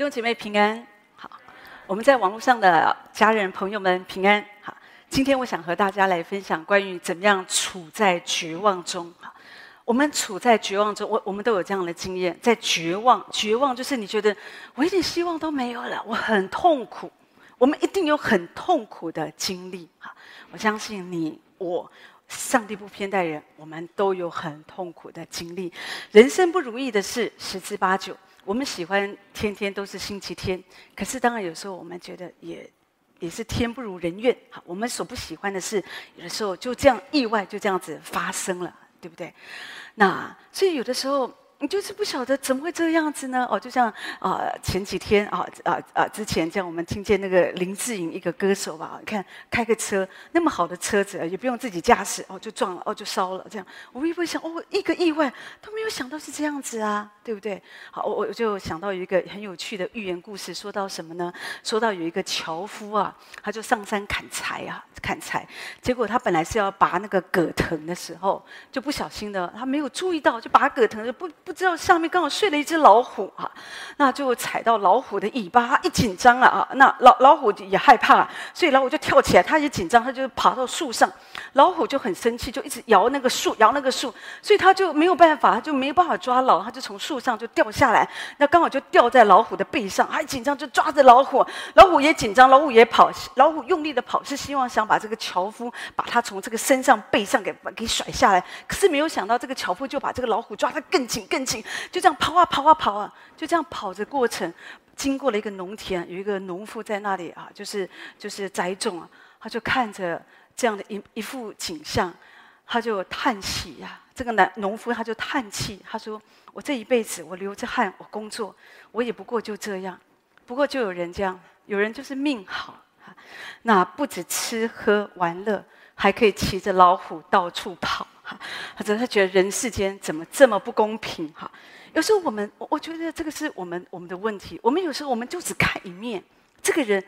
弟兄姐妹平安，好，我们在网络上的家人朋友们平安，好。今天我想和大家来分享关于怎么样处在绝望中。好，我们处在绝望中，我我们都有这样的经验，在绝望，绝望就是你觉得我一点希望都没有了，我很痛苦。我们一定有很痛苦的经历。哈，我相信你我，上帝不偏待人，我们都有很痛苦的经历。人生不如意的事十之八九。我们喜欢天天都是星期天，可是当然有时候我们觉得也也是天不如人愿。好，我们所不喜欢的事，有的时候就这样意外就这样子发生了，对不对？那所以有的时候。你就是不晓得怎么会这样子呢？哦，就像啊、前几天啊啊啊，之前这样，我们听见那个林志颖一个歌手吧，你看开个车那么好的车子，也不用自己驾驶，哦，就撞了，哦，就烧了，这样。我也会想，哦，一个意外都没有想到是这样子啊，对不对？好，我我就想到有一个很有趣的寓言故事，说到什么呢？说到有一个樵夫啊，他就上山砍柴啊，砍柴，结果他本来是要拔那个葛藤的时候，就不小心的，他没有注意到，就拔葛藤就不。不知道下面刚好睡了一只老虎啊，那就踩到老虎的尾巴，一紧张了啊，那老老虎也害怕，所以老虎就跳起来，他也紧张，他就爬到树上，老虎就很生气，就一直摇那个树，摇那个树，所以他就没有办法，他就没办法抓牢，他就从树上就掉下来，那刚好就掉在老虎的背上，还紧张就抓着老虎，老虎也紧张，老虎也跑，老虎用力的跑，是希望想把这个樵夫把他从这个身上背上给给甩下来，可是没有想到这个樵夫就把这个老虎抓得更紧更。就这样跑啊跑啊跑啊，就这样跑着过程，经过了一个农田，有一个农夫在那里啊，就是就是栽种啊，他就看着这样的一一幅景象，他就叹息呀、这个男农夫他就叹气，他说：“我这一辈子我流着汗，我工作，我也不过就这样。不过就有人这样，有人就是命好，那不止吃喝玩乐，还可以骑着老虎到处跑。”或者他觉得人世间怎么这么不公平？哈，有时候我们，我我觉得这个是我们我们的问题。我们有时候我们就只看一面，这个人，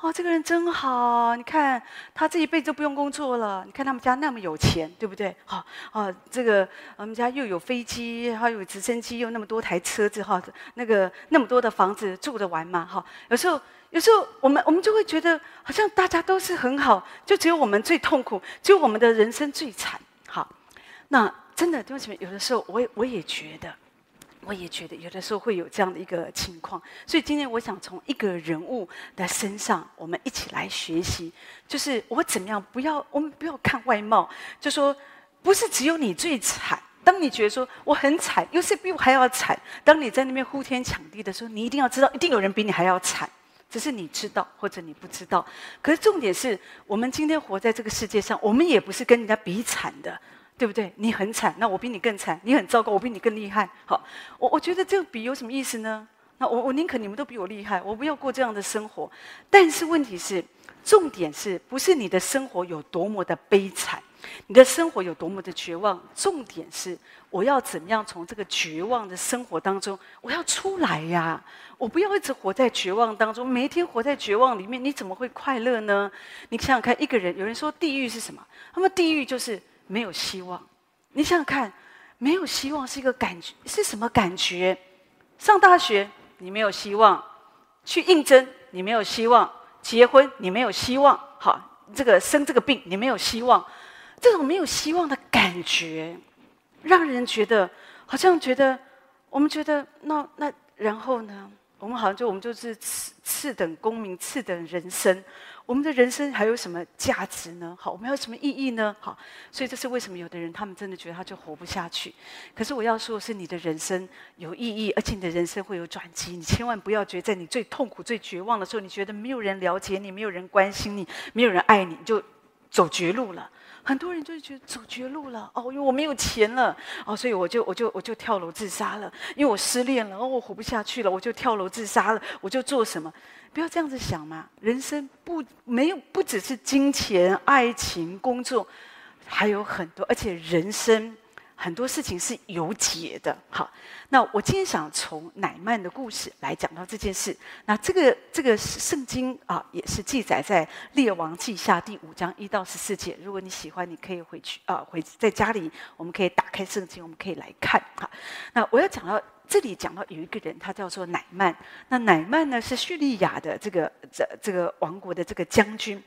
哦，这个人真好，你看他这一辈子都不用工作了，你看他们家那么有钱，对不对？好，啊，这个我们家又有飞机，还有直升机，又那么多台车子，哈，那个那么多的房子住得完吗？哈，有时候有时候我们我们就会觉得好像大家都是很好，就只有我们最痛苦，只有我们的人生最惨。好那真的，对不起有的时候我也我也觉得，我也觉得有的时候会有这样的一个情况。所以今天我想从一个人物的身上，我们一起来学习，就是我怎么样不要我们不要看外貌，就说不是只有你最惨。当你觉得说我很惨，有谁比我还要惨？当你在那边呼天抢地的时候，你一定要知道，一定有人比你还要惨，只是你知道或者你不知道。可是重点是我们今天活在这个世界上，我们也不是跟人家比惨的。对不对？你很惨，那我比你更惨；你很糟糕，我比你更厉害。好，我我觉得这个比有什么意思呢？那我我宁可你们都比我厉害，我不要过这样的生活。但是问题是，重点是不是你的生活有多么的悲惨，你的生活有多么的绝望？重点是我要怎么样从这个绝望的生活当中，我要出来呀！我不要一直活在绝望当中，每一天活在绝望里面，你怎么会快乐呢？你想想看，一个人，有人说地狱是什么？那么地狱就是。没有希望，你想想看，没有希望是一个感觉，是什么感觉？上大学你没有希望，去应征你没有希望，结婚你没有希望，好，这个生这个病你没有希望，这种没有希望的感觉，让人觉得好像觉得，我们觉得那那然后呢？我们好像就我们就是次次等公民，次等人生。我们的人生还有什么价值呢？好，我们有什么意义呢？好，所以这是为什么有的人他们真的觉得他就活不下去。可是我要说的是，你的人生有意义，而且你的人生会有转机。你千万不要觉得在你最痛苦、最绝望的时候，你觉得没有人了解你，没有人关心你，没有人爱你，你就走绝路了。很多人就觉得走绝路了哦，因为我没有钱了哦，所以我就我就我就跳楼自杀了。因为我失恋了哦，我活不下去了，我就跳楼自杀了。我就做什么？不要这样子想嘛！人生不没有不只是金钱、爱情、工作，还有很多，而且人生。很多事情是有解的，好。那我今天想从乃曼的故事来讲到这件事。那这个这个圣经啊，也是记载在列王记下第五章一到十四节。如果你喜欢，你可以回去啊，回在家里，我们可以打开圣经，我们可以来看。好，那我要讲到这里讲到有一个人，他叫做乃曼。那乃曼呢，是叙利亚的这个这这个王国的这个将军。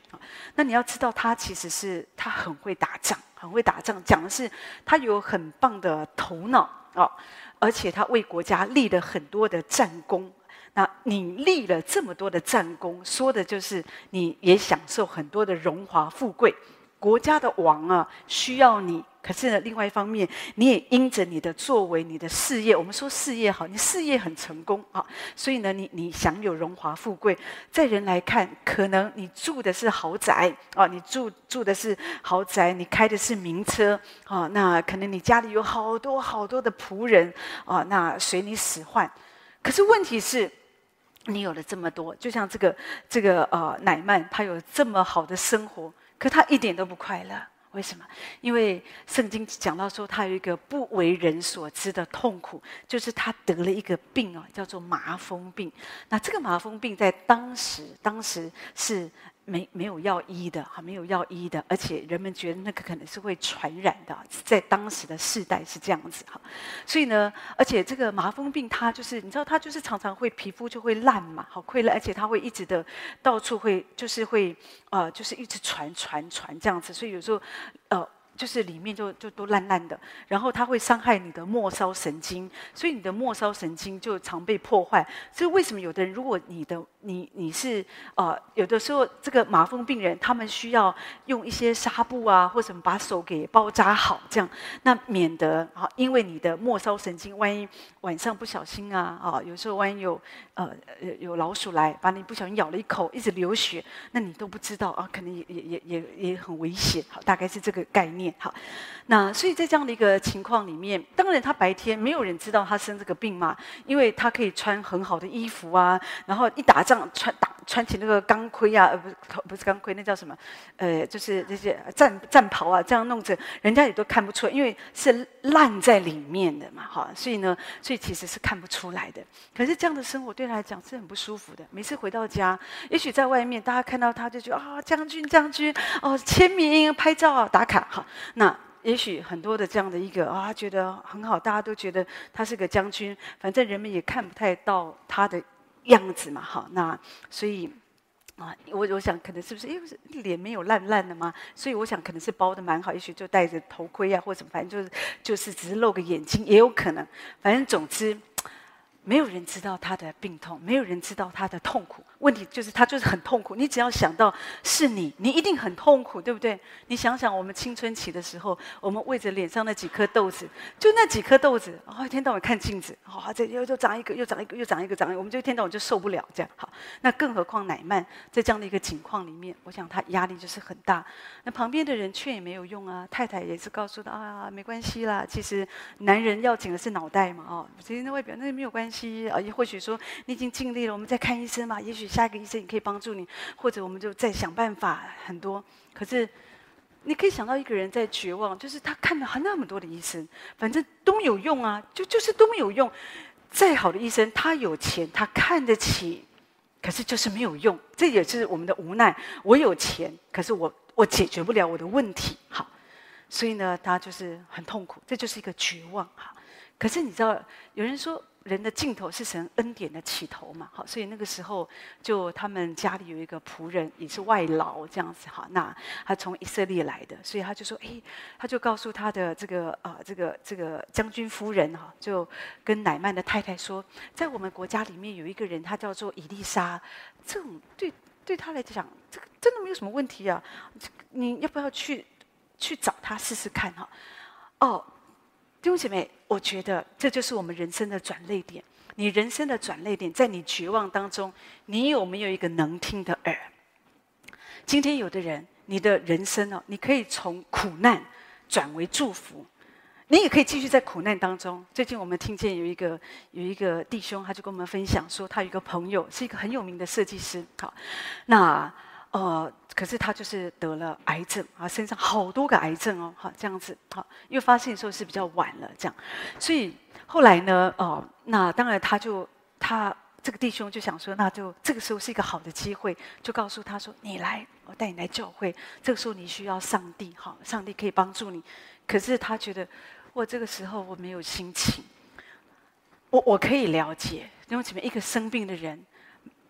那你要知道，他其实是他很会打仗，很会打仗。讲的是他有很棒的头脑啊，而且他为国家立了很多的战功。那你立了这么多的战功，说的就是你也享受很多的荣华富贵。国家的王啊，需要你。可是呢，另外一方面，你也因着你的作为、你的事业，我们说事业好，你事业很成功啊，所以呢，你你享有荣华富贵，在人来看，可能你住的是豪宅啊，你住住的是豪宅，你开的是名车啊，那可能你家里有好多好多的仆人啊，那随你使唤。可是问题是，你有了这么多，就像这个这个呃乃曼，他有这么好的生活，可他一点都不快乐。为什么？因为圣经讲到说，他有一个不为人所知的痛苦，就是他得了一个病啊，叫做麻风病。那这个麻风病在当时，当时是。没没有药医的哈，没有药医的，而且人们觉得那个可能是会传染的，在当时的世代是这样子哈，所以呢，而且这个麻风病它就是你知道它就是常常会皮肤就会烂嘛，好溃烂，而且它会一直的到处会就是会呃就是一直传传传这样子，所以有时候呃。就是里面就就都烂烂的，然后它会伤害你的末梢神经，所以你的末梢神经就常被破坏。所以为什么有的人，如果你的你你是呃有的时候这个麻风病人，他们需要用一些纱布啊或什么把手给包扎好，这样那免得啊，因为你的末梢神经万一晚上不小心啊啊，有时候万一有呃有老鼠来把你不小心咬了一口，一直流血，那你都不知道啊，可能也也也也也很危险。好，大概是这个概念。好，那所以在这样的一个情况里面，当然他白天没有人知道他生这个病嘛，因为他可以穿很好的衣服啊，然后一打仗穿打穿起那个钢盔啊，呃不是不是钢盔，那叫什么？呃，就是这些战战袍啊，这样弄着，人家也都看不出来，因为是烂在里面的嘛，哈，所以呢，所以其实是看不出来的。可是这样的生活对他来讲是很不舒服的。每次回到家，也许在外面大家看到他就觉得啊，将军将军哦，签名拍照，打卡哈。那也许很多的这样的一个啊，觉得很好，大家都觉得他是个将军，反正人们也看不太到他的样子嘛，哈。那所以啊，我我想可能是不是因为脸没有烂烂的吗？所以我想可能是包的蛮好，也许就戴着头盔啊，或者什么，反正就是就是只是露个眼睛也有可能。反正总之。没有人知道他的病痛，没有人知道他的痛苦。问题就是他就是很痛苦。你只要想到是你，你一定很痛苦，对不对？你想想我们青春期的时候，我们为着脸上那几颗痘子，就那几颗痘子，然哦，一天到晚看镜子，哦，这又又长一个，又长一个，又长一个，长一个，我们就一天到晚就受不了这样。好，那更何况乃曼在这样的一个情况里面，我想他压力就是很大。那旁边的人劝也没有用啊，太太也是告诉他啊，没关系啦，其实男人要紧的是脑袋嘛，哦，其实那外表那没有关系。期啊，也或许说你已经尽力了，我们再看医生嘛。也许下一个医生也可以帮助你，或者我们就再想办法很多。可是你可以想到一个人在绝望，就是他看了那么多的医生，反正都有用啊，就就是都没有用。再好的医生，他有钱，他看得起，可是就是没有用。这也是我们的无奈。我有钱，可是我我解决不了我的问题。好，所以呢，他就是很痛苦，这就是一个绝望。哈，可是你知道，有人说。人的尽头是神恩典的起头嘛？好，所以那个时候就他们家里有一个仆人，也是外劳这样子哈。那他从以色列来的，所以他就说：“哎，他就告诉他的这个啊、这个这个将军夫人哈，就跟乃曼的太太说，在我们国家里面有一个人，他叫做以利沙，这种对对他来讲，这个真的没有什么问题啊。你要不要去去找他试试看哈？哦。”弟兄姐妹，我觉得这就是我们人生的转捩点。你人生的转捩点，在你绝望当中，你有没有一个能听的耳？今天有的人，你的人生哦，你可以从苦难转为祝福，你也可以继续在苦难当中。最近我们听见有一个有一个弟兄，他就跟我们分享说，他有一个朋友是一个很有名的设计师。好，那。呃，可是他就是得了癌症啊，身上好多个癌症哦，哈，这样子，好，因为发现的时候是比较晚了，这样，所以后来呢，哦、那当然他就他这个弟兄就想说，那就这个时候是一个好的机会，就告诉他说，你来，我带你来教会，这个时候你需要上帝，哈，上帝可以帮助你。可是他觉得，我这个时候我没有心情。我我可以了解，因为前面一个生病的人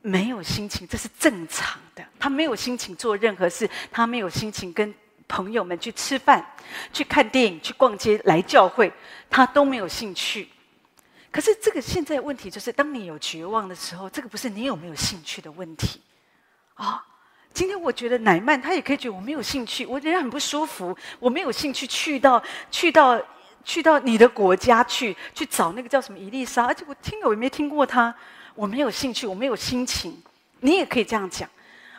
没有心情，这是正常的。他没有心情做任何事，他没有心情跟朋友们去吃饭、去看电影、去逛街、来教会，他都没有兴趣。可是这个现在问题就是，当你有绝望的时候，这个不是你有没有兴趣的问题啊。今天我觉得乃曼他也可以觉得我没有兴趣，我人很不舒服，我没有兴趣去到去到去到你的国家去去找那个叫什么伊丽莎，而且我听我也没听过他，我没有兴趣，我没有心情。你也可以这样讲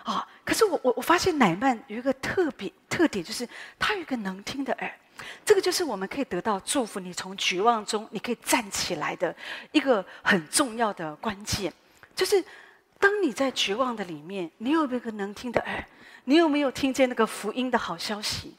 啊。可是我我我发现乃曼有一个特别特点，就是他有一个能听的耳。这个就是我们可以得到祝福，你从绝望中你可以站起来的一个很重要的关键，就是当你在绝望的里面，你有没有个能听的耳？你有没有听见那个福音的好消息？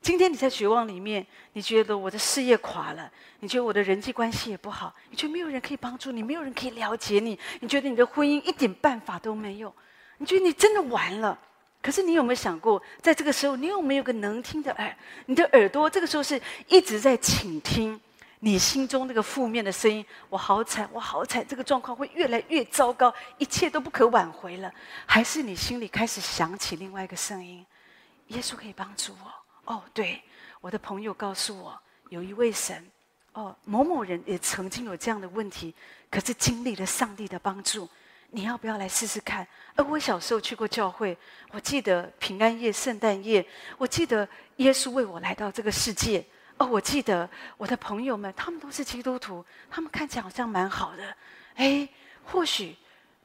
今天你在绝望里面，你觉得我的事业垮了，你觉得我的人际关系也不好，你觉得没有人可以帮助你，没有人可以了解你，你觉得你的婚姻一点办法都没有，你觉得你真的完了。可是你有没有想过，在这个时候，你有没有个能听的耳？你的耳朵这个时候是一直在倾听你心中那个负面的声音。我好惨，我好惨，这个状况会越来越糟糕，一切都不可挽回了。还是你心里开始想起另外一个声音？耶稣可以帮助我。哦，对，我的朋友告诉我，有一位神。哦，某某人也曾经有这样的问题，可是经历了上帝的帮助。你要不要来试试看？而我小时候去过教会，我记得平安夜、圣诞夜，我记得耶稣为我来到这个世界。哦，我记得我的朋友们，他们都是基督徒，他们看起来好像蛮好的。哎，或许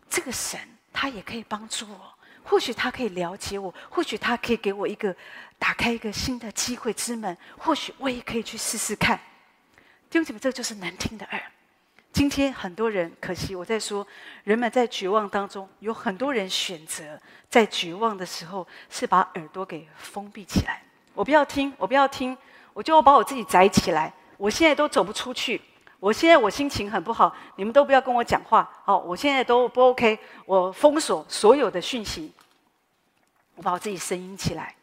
这个神他也可以帮助我，或许他可以了解我，或许他可以给我一个打开一个新的机会之门，或许我也可以去试试看。弟兄姐妹，这就是难听的耳。今天很多人，可惜我在说，人们在绝望当中，有很多人选择在绝望的时候是把耳朵给封闭起来。我不要听，我不要听，我就要把我自己宅起来。我现在都走不出去，我现在我心情很不好，你们都不要跟我讲话。好，我现在都不 OK，我封锁所有的讯息，我把我自己声音起来。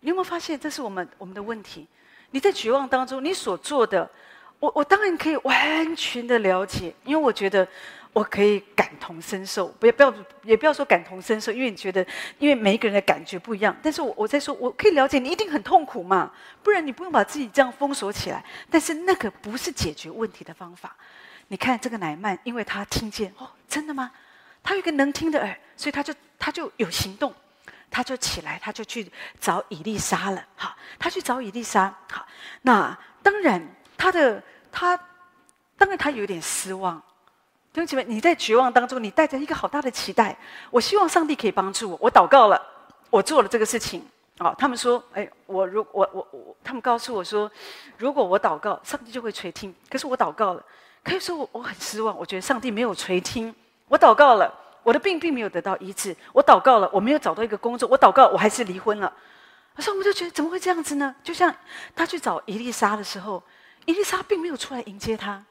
你有没有发现，这是我们我们的问题？你在绝望当中，你所做的。我我当然可以完全的了解，因为我觉得我可以感同身受。不要不要也不要说感同身受，因为你觉得，因为每一个人的感觉不一样。但是我我在说，我可以了解你一定很痛苦嘛，不然你不用把自己这样封锁起来。但是那个不是解决问题的方法。你看这个乃曼，因为他听见哦，真的吗？他有一个能听的耳，所以他就他就有行动，他就起来，他就去找以利沙了。好，他去找以利沙。好，那当然。他的他，当然他有点失望。弟兄姐妹，你在绝望当中，你带着一个好大的期待。我希望上帝可以帮助我。我祷告了，我做了这个事情。哦，他们说，哎，我如我我我，他们告诉我说，如果我祷告，上帝就会垂听。可是我祷告了，可以说我我很失望。我觉得上帝没有垂听。我祷告了，我的病并没有得到医治。我祷告了，我没有找到一个工作。我祷告，我还是离婚了。所以我们就觉得怎么会这样子呢？就像他去找伊丽莎的时候。伊丽莎并没有出来迎接他，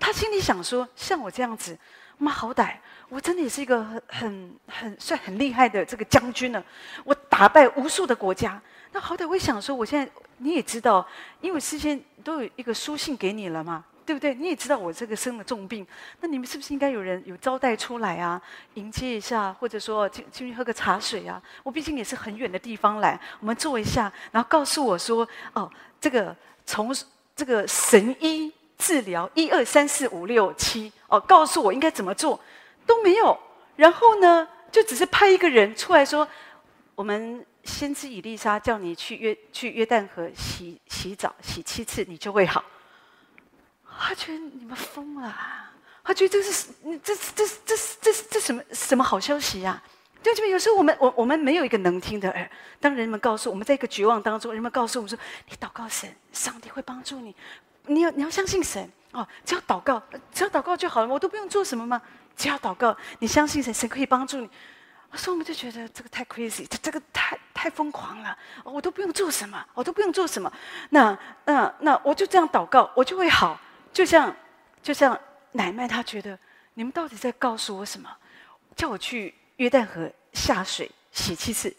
他心里想说：“像我这样子，妈好歹我真的也是一个很很很算很厉害的这个将军了，我打败无数的国家。那好歹我也想说，我现在你也知道，因为事先都有一个书信给你了嘛，对不对？你也知道我这个生了重病，那你们是不是应该有人有招待出来啊，迎接一下，或者说进进去喝个茶水啊？我毕竟也是很远的地方来，我们坐一下，然后告诉我说：哦，这个从。”这个神医治疗一二三四五六七哦，告诉我应该怎么做都没有。然后呢，就只是派一个人出来说：“我们先知以丽莎叫你去约去约旦河洗洗澡，洗七次你就会好。”他觉得你们疯了，他觉得这是你这这这这这这什么什么好消息呀？对不对？有时候我们我我们没有一个能听的耳。当人们告诉我们，在一个绝望当中，人们告诉我们说：“你祷告神，上帝会帮助你。你要你要相信神哦，只要祷告，只要祷告就好了。我都不用做什么吗？只要祷告，你相信神，神可以帮助你。”所以我们就觉得这个太 crazy，这这个太太疯狂了。我都不用做什么，我都不用做什么。那那那我就这样祷告，我就会好。就像就像乃縵，他觉得你们到底在告诉我什么？叫我去。约旦河下水洗七次，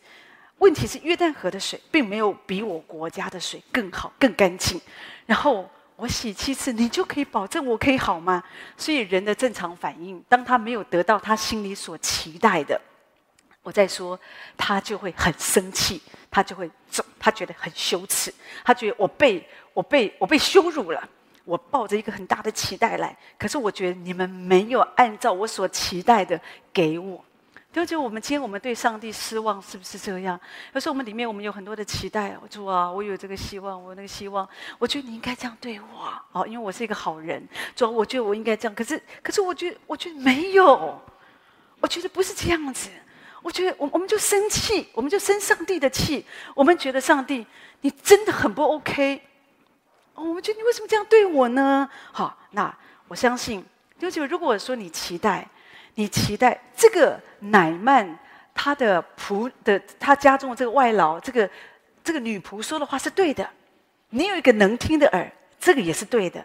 问题是约旦河的水并没有比我国家的水更好、更干净。然后我洗七次，你就可以保证我可以好吗？所以人的正常反应，当他没有得到他心里所期待的，我在说，他就会很生气，他就会走，他觉得很羞耻，他觉得我被我被我被羞辱了。我抱着一个很大的期待来，可是我觉得你们没有按照我所期待的给我。就就我们今天我们对上帝失望，是不是这样？有时候我们里面我们有很多的期待，我说啊，我有这个希望，我有那个希望，我觉得你应该这样对我，哦，因为我是一个好人。主，我觉得我应该这样，可是可是我觉得我觉得没有，我觉得不是这样子。我觉得我我们就生气，我们就生上帝的气，我们觉得上帝你真的很不 OK。哦，我们觉得你为什么这样对我呢？好，那我相信，就是如果说你期待，你期待这个乃曼他的仆的他家中的这个外劳，这个这个女仆说的话是对的，你有一个能听的耳，这个也是对的。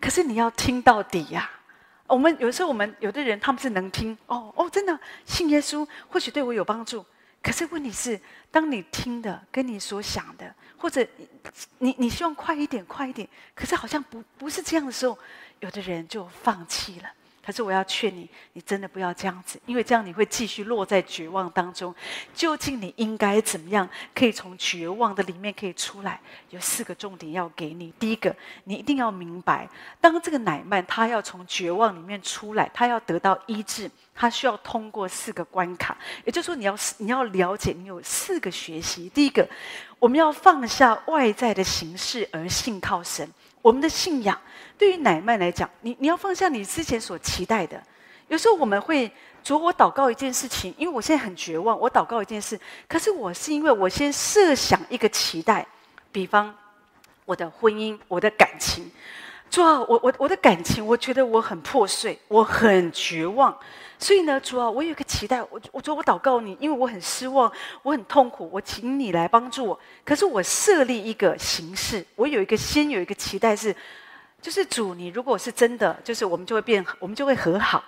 可是你要听到底呀、啊。我们有时候我们有的人他们是能听，哦哦，真的信耶稣或许对我有帮助。可是问题是，当你听的跟你所想的，或者你你希望快一点快一点，可是好像不不是这样的时候，有的人就放弃了。可是我要劝你，你真的不要这样子，因为这样你会继续落在绝望当中。究竟你应该怎么样，可以从绝望的里面可以出来？有四个重点要给你。第一个，你一定要明白，当这个乃曼他要从绝望里面出来，他要得到医治，他需要通过四个关卡。也就是说，你要你要了解，你有四个学习。第一个，我们要放下外在的形式，而信靠神。我们的信仰对于奶妈来讲，你你要放下你之前所期待的。有时候我们会，主我祷告一件事情，因为我现在很绝望，我祷告一件事，可是我是因为我先设想一个期待，比方我的婚姻，我的感情。主啊，我我我的感情，我觉得我很破碎，我很绝望。所以呢，主啊，我有一个期待，我我说我祷告你，因为我很失望，我很痛苦，我请你来帮助我。可是我设立一个形式，我有一个先有一个期待是，就是主，你如果是真的，就是我们就会变，我们就会和好，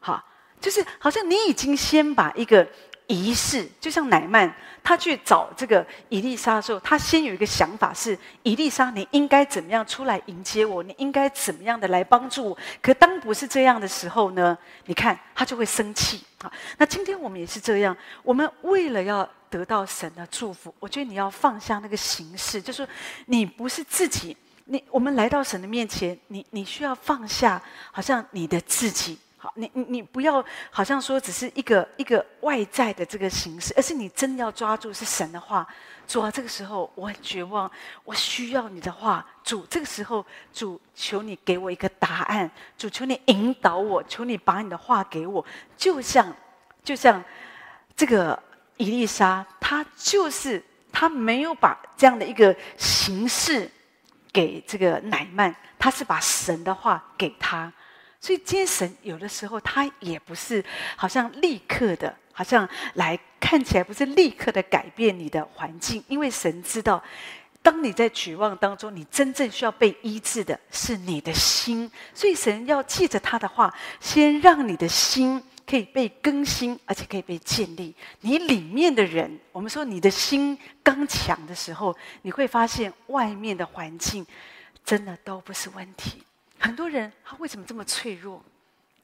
好，就是好像你已经先把一个。仪式就像乃曼，他去找这个伊丽莎的时候，他先有一个想法是：伊丽莎，你应该怎么样出来迎接我？你应该怎么样的来帮助我？可当不是这样的时候呢？你看他就会生气啊。那今天我们也是这样，我们为了要得到神的祝福，我觉得你要放下那个形式，就是你不是自己，你我们来到神的面前，你你需要放下，好像你的自己。你你你不要好像说只是一个一个外在的这个形式，而是你真的要抓住是神的话。主啊，这个时候我很绝望，我需要你的话。主，这个时候主求你给我一个答案。主求你引导我，求你把你的话给我。就像就像这个伊丽莎，她就是她没有把这样的一个形式给这个乃曼，她是把神的话给他。所以，今天神有的时候他也不是好像立刻的，好像来看起来不是立刻的改变你的环境，因为神知道，当你在绝望当中，你真正需要被医治的是你的心。所以，神要记着他的话，先让你的心可以被更新，而且可以被建立。你里面的人，我们说你的心刚强的时候，你会发现外面的环境真的都不是问题。很多人他为什么这么脆弱？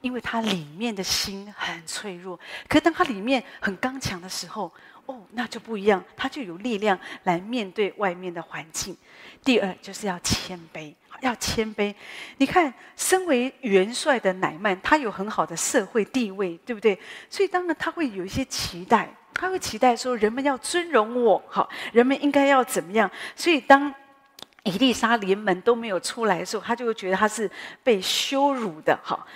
因为他里面的心很脆弱。可当他里面很刚强的时候，哦，那就不一样，他就有力量来面对外面的环境。第二就是要谦卑，要谦卑。你看，身为元帅的乃曼，他有很好的社会地位，对不对？所以当然他会有一些期待，他会期待说人们要尊荣我，好，人们应该要怎么样？所以当以利沙连门都没有出来的时候，他就会觉得他是被羞辱的。哈，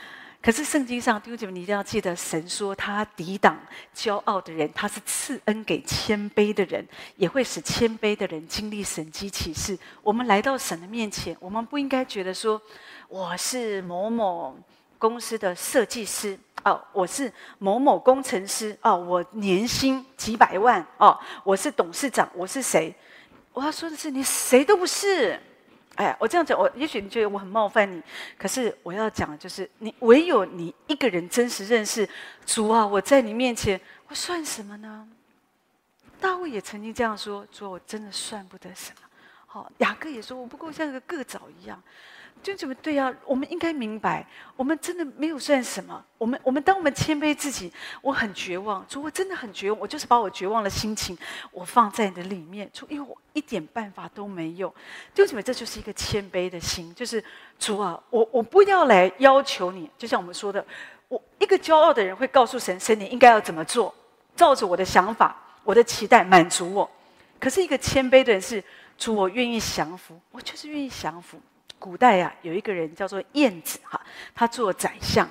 可是圣经上弟兄姐妹，你一定要记得，神说他抵挡骄傲的人，他是赐恩给谦卑的人，也会使谦卑的人经历神机启示。我们来到神的面前，我们不应该觉得说我是某某公司的设计师哦，我是某某工程师哦，我年薪几百万哦，我是董事长，我是谁？我要说的是，你谁都不是。哎，我这样讲，我也许你觉得我很冒犯你，可是我要讲的就是，你唯有你一个人真实认识主啊！我在你面前，我算什么呢？大卫也曾经这样说：“主，我真的算不得什么。好，雅各也说：“我不过像个个枣一样。”就怎么对呀、我们应该明白，我们真的没有算什么。我们我们当我们谦卑自己，我很绝望，主，我真的很绝望。我就是把我绝望的心情，我放在你的里面，主，因为我一点办法都没有。就怎么这就是一个谦卑的心，就是主啊，我我不要来要求你。就像我们说的，我一个骄傲的人会告诉神，神你应该要怎么做，照着我的想法、我的期待满足我。可是一个谦卑的人是主，我愿意降服，我就是愿意降服。古代呀、啊，有一个人叫做晏子哈，他做宰相，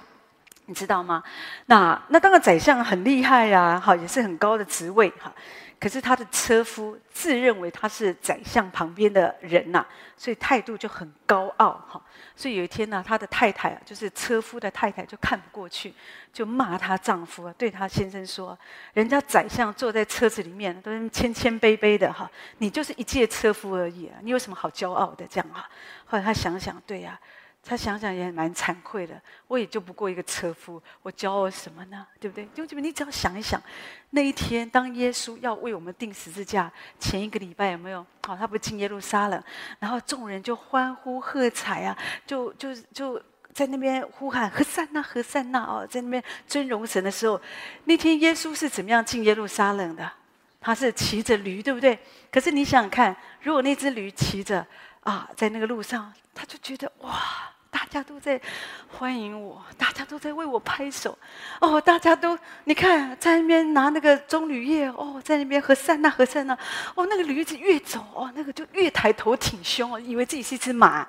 你知道吗？那那当个宰相很厉害呀、啊，哈，也是很高的职位哈。可是他的车夫自认为他是宰相旁边的人呐、啊，所以态度就很高傲哈。所以有一天呢，他的太太啊，就是车夫的太太，就看不过去，就骂她丈夫啊，对她先生说：“人家宰相坐在车子里面，都是谦谦卑卑的哈，你就是一介车夫而已啊，你有什么好骄傲的？这样哈。”后来他想想，对呀。他想想也蛮惭愧的，我也就不过一个车夫，我骄傲什么呢？对不对？弟兄姐妹，你只要想一想，那一天当耶稣要为我们钉十字架前一个礼拜，有没有？好，他不是进耶路撒冷，然后众人就欢呼喝彩啊，就就就在那边呼喊和散那和散那哦，在那边尊荣神的时候，那天耶稣是怎么样进耶路撒冷的？他是骑着驴，对不对？可是你想想看，如果那只驴骑着啊，在那个路上，他就觉得哇。大家都在欢迎我，大家都在为我拍手，哦，大家都你看在那边拿那个棕榈叶，哦，在那边和散那和散那，哦，那个驴子越走，哦，那个就越抬头挺胸，哦，以为自己是一只马。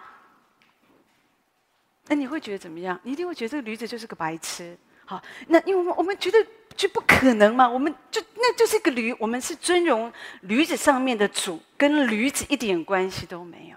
那你会觉得怎么样？你一定会觉得这个驴子就是个白痴。好，那因为我们我们觉得就不可能嘛，我们就那就是一个驴，我们是尊荣驴子上面的主，跟驴子一点关系都没有。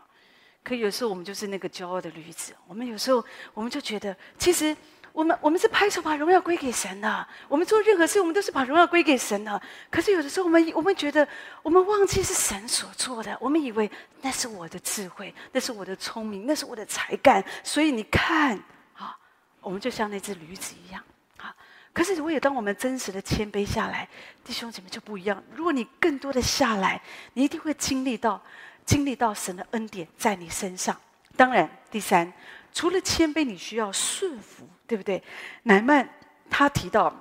可有时候我们就是那个骄傲的驴子，我们有时候我们就觉得，其实我们我们是拍手把荣耀归给神的，我们做任何事我们都是把荣耀归给神的。可是有的时候我们我们觉得我们忘记是神所做的，我们以为那是我的智慧，那是我的聪明，那是我的才干。所以你看啊，我们就像那只驴子一样啊。可是如果当我们真实的谦卑下来，弟兄姐妹就不一样。如果你更多的下来，你一定会经历到。经历到神的恩典在你身上，当然，第三，除了谦卑，你需要顺服，对不对？乃曼他提到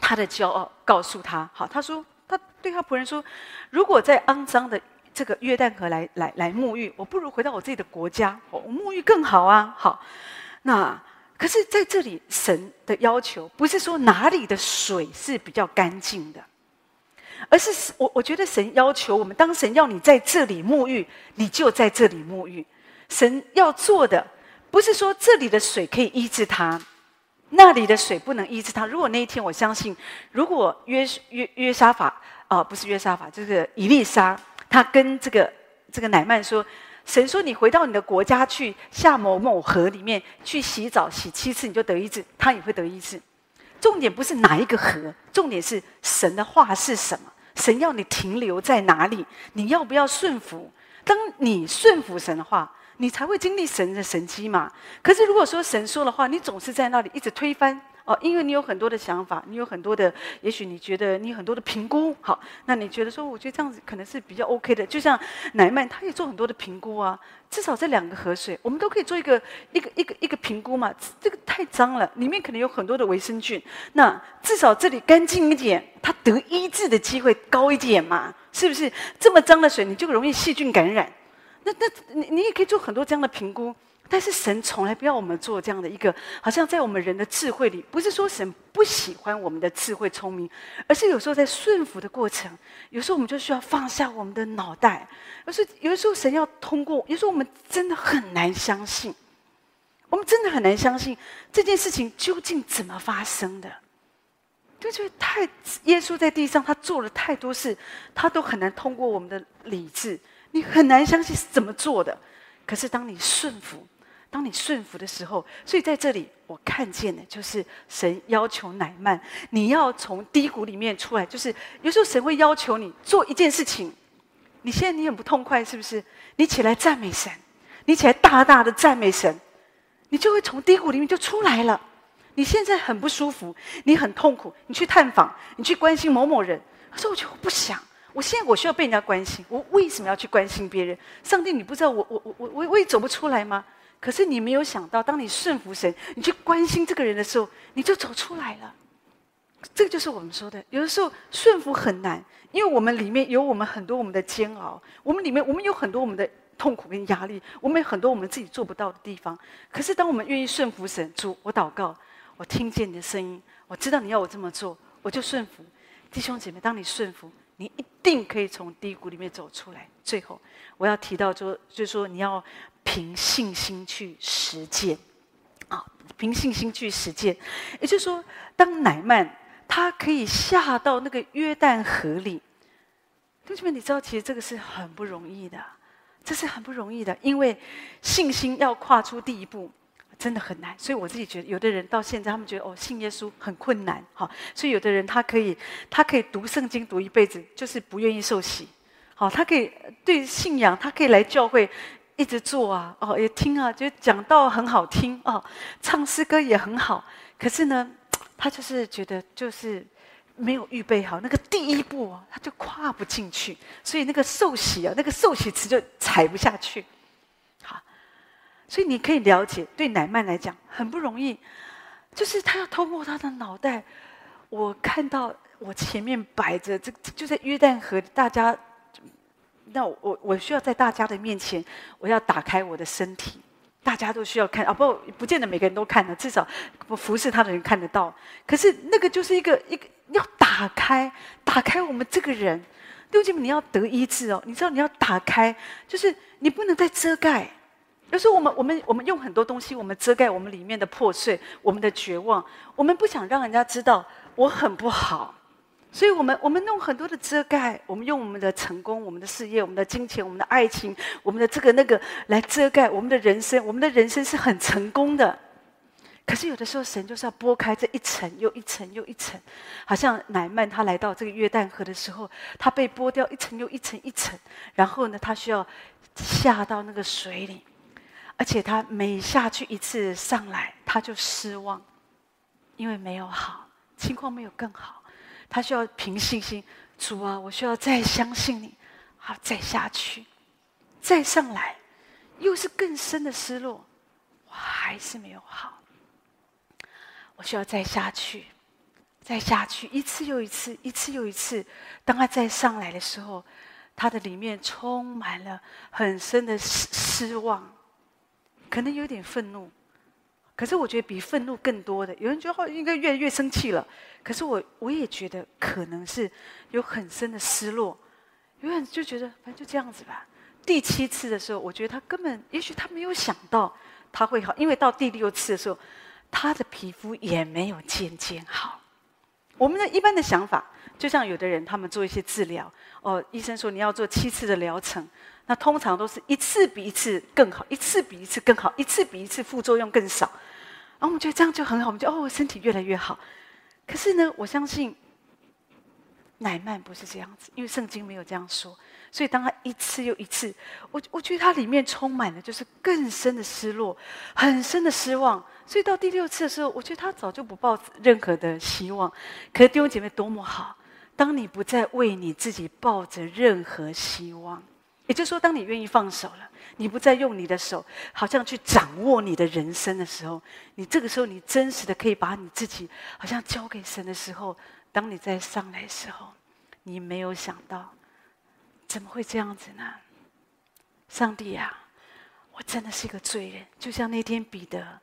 他的骄傲，告诉他，好，他说他对他仆人说，如果在肮脏的这个约旦河来来来沐浴，我不如回到我自己的国家，我沐浴更好啊。好，那可是在这里，神的要求不是说哪里的水是比较干净的。而是我，我觉得神要求我们，当神要你在这里沐浴，你就在这里沐浴。神要做的，不是说这里的水可以医治他，那里的水不能医治他。如果那一天，我相信，如果约约约沙法啊、不是约沙法，就是伊丽莎，他跟这个这个乃曼说，神说你回到你的国家去，下某某河里面去洗澡，洗七次你就得医治，他也会得医治。重点不是哪一个河，重点是神的话是什么。神要你停留在哪里？你要不要顺服？当你顺服神的话，你才会经历神的神机嘛。可是如果说神说的话，你总是在那里一直推翻。哦，因为你有很多的想法，你有很多的，也许你觉得你很多的评估，好，那你觉得说，我觉得这样子可能是比较 OK 的。就像乃曼，他也做很多的评估啊。至少这两个河水，我们都可以做一个一个一个一个评估嘛。这个太脏了，里面可能有很多的微生菌。那至少这里干净一点，它得医治的机会高一点嘛？是不是？这么脏的水，你就容易细菌感染。那那你你也可以做很多这样的评估。但是神从来不要我们做这样的一个，好像在我们人的智慧里，不是说神不喜欢我们的智慧聪明，而是有时候在顺服的过程，有时候我们就需要放下我们的脑袋。而是，有的时候神要通过，有时候我们真的很难相信，我们真的很难相信这件事情究竟怎么发生的。就觉得太耶稣在地上，他做了太多事，他都很难通过我们的理智，你很难相信是怎么做的。可是当你顺服。当你顺服的时候，所以在这里我看见的就是神要求乃曼，你要从低谷里面出来。就是有时候神会要求你做一件事情，你现在你很不痛快，是不是？你起来赞美神，你起来大大的赞美神，你就会从低谷里面就出来了。你现在很不舒服，你很痛苦，你去探访，你去关心某某人，可是我觉得我不想，我现在我需要被人家关心，我为什么要去关心别人？上帝，你不知道我我我我我也走不出来吗？可是你没有想到，当你顺服神，你去关心这个人的时候，你就走出来了。这个就是我们说的，有的时候顺服很难，因为我们里面有我们很多我们的煎熬，我们里面我们有很多我们的痛苦跟压力，我们有很多我们自己做不到的地方。可是当我们愿意顺服神，主，我祷告，我听见你的声音，我知道你要我这么做，我就顺服。弟兄姐妹，当你顺服，你一定可以从低谷里面走出来。最后，我要提到说，就是说你要凭信心去实践，啊，凭信心去实践。也就是说，当乃曼他可以下到那个约旦河里，同学们，你知道，其实这个是很不容易的，这是很不容易的，因为信心要跨出第一步。真的很难，所以我自己觉得，有的人到现在，他们觉得哦，信耶稣很困难，好，所以有的人他可以，他可以读圣经读一辈子，就是不愿意受洗，好，他可以对信仰，他可以来教会一直做啊，哦，也听啊，觉得讲到很好听哦，唱诗歌也很好，可是呢，他就是觉得就是没有预备好那个第一步啊，他就跨不进去，所以那个受洗啊，那个受洗池就踩不下去。好所以你可以了解，对乃曼来讲很不容易，就是他要透过他的脑袋。我看到我前面摆着这就在约旦河，大家，那我我需要在大家的面前，我要打开我的身体，大家都需要看啊，不不见得每个人都看的，至少我服侍他的人看得到。可是那个就是一个一个要打开，打开我们这个人，弟兄姐妹，你要得医治哦，你知道你要打开，就是你不能再遮盖。有时候我们我们我们用很多东西，我们遮盖我们里面的破碎，我们的绝望。我们不想让人家知道我很不好，所以我们我们用很多的遮盖，我们用我们的成功、我们的事业、我们的金钱、我们的爱情、我们的这个那个来遮盖我们的人生。我们的人生是很成功的，可是有的时候神就是要拨开这一层又一层又一层，好像乃曼他来到这个约旦河的时候，他被剥掉一层又一层一层，然后呢，他需要下到那个水里。而且他每下去一次上来，他就失望，因为没有好，情况没有更好，他需要凭信心，主啊，我需要再相信你，好，再下去，再上来，又是更深的失落，我还是没有好，我需要再下去，再下去，一次又一次，一次又一次，当他再上来的时候，他的里面充满了很深的失失望。可能有点愤怒，可是我觉得比愤怒更多的，有人觉得应该越来越生气了。可是我我也觉得可能是有很深的失落，有人就觉得反正就这样子吧。第七次的时候，我觉得他根本也许他没有想到他会好，因为到第六次的时候，他的皮肤也没有渐渐好。我们的一般的想法，就像有的人他们做一些治疗，哦，医生说你要做七次的疗程。那通常都是一次比一次更好，一次比一次更好，一次比一次副作用更少。然后我们觉得这样就很好，我们就哦，身体越来越好。可是呢，我相信乃曼不是这样子，因为圣经没有这样说。所以当他一次又一次，我我觉得他里面充满了就是更深的失落，很深的失望。所以到第六次的时候，我觉得他早就不抱任何的希望。可是弟兄姐妹多么好，当你不再为你自己抱着任何希望。也就是说，当你愿意放手了，你不再用你的手，好像去掌握你的人生的时候，你这个时候，你真实的可以把你自己好像交给神的时候，当你再上来的时候，你没有想到，怎么会这样子呢？上帝呀，我真的是一个罪人，就像那天彼得，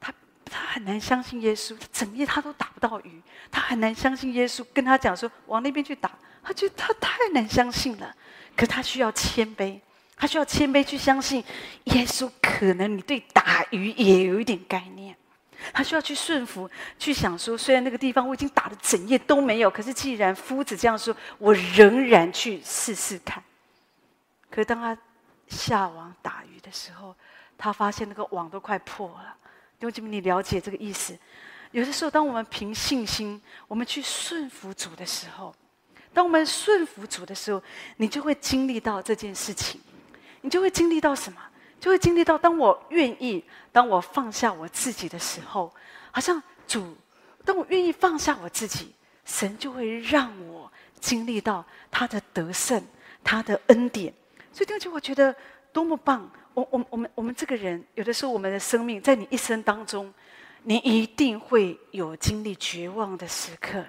他他很难相信耶稣，他整夜他都打不到鱼，他很难相信耶稣跟他讲说往那边去打，他觉得他太难相信了。可他需要谦卑，他需要谦卑去相信耶稣。可能你对打鱼也有一点概念，他需要去顺服，去想说：虽然那个地方我已经打了整夜都没有，可是既然夫子这样说，我仍然去试试看。可当他下网打鱼的时候，他发现那个网都快破了。弟兄姐妹，你了解这个意思？有的时候，当我们凭信心，我们去顺服主的时候。当我们顺服主的时候，你就会经历到这件事情，你就会经历到什么？就会经历到，当我愿意，当我放下我自己的时候，好像主，当我愿意放下我自己，神就会让我经历到他的得胜，他的恩典。所以，弟兄姐妹，我觉得多么棒！我、我、我们、我们这个人，有的时候我们的生命，在你一生当中，你一定会有经历绝望的时刻。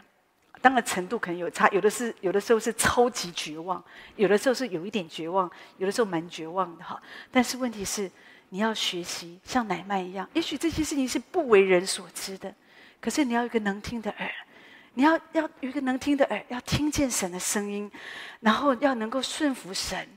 当然，程度可能有差，有的是，有的时候是超级绝望，有的时候是有一点绝望，有的时候蛮绝望的哈。但是问题是，你要学习像乃縵一样，也许这些事情是不为人所知的，可是你要有一个能听的耳，你要要有一个能听的耳，要听见神的声音，然后要能够顺服神，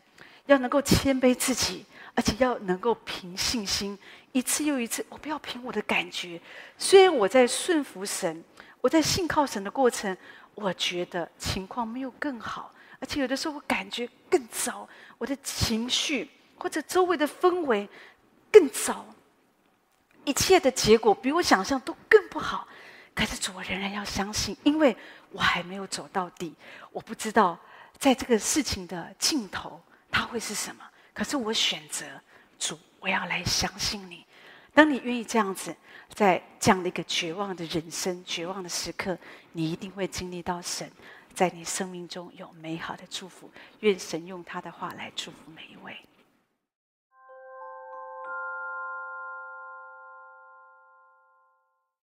要能够谦卑自己，而且要能够凭信心一次又一次，我不要凭我的感觉，虽然我在顺服神。我在信靠神的过程，我觉得情况没有更好，而且有的时候我感觉更糟，我的情绪或者周围的氛围更糟，一切的结果比我想象都更不好。可是主，我仍然要相信，因为我还没有走到底，我不知道在这个事情的尽头它会是什么。可是我选择主，我要来相信你。当你愿意这样子，在这样的一个绝望的人生、绝望的时刻，你一定会经历到神在你生命中有美好的祝福。愿神用他的话来祝福每一位。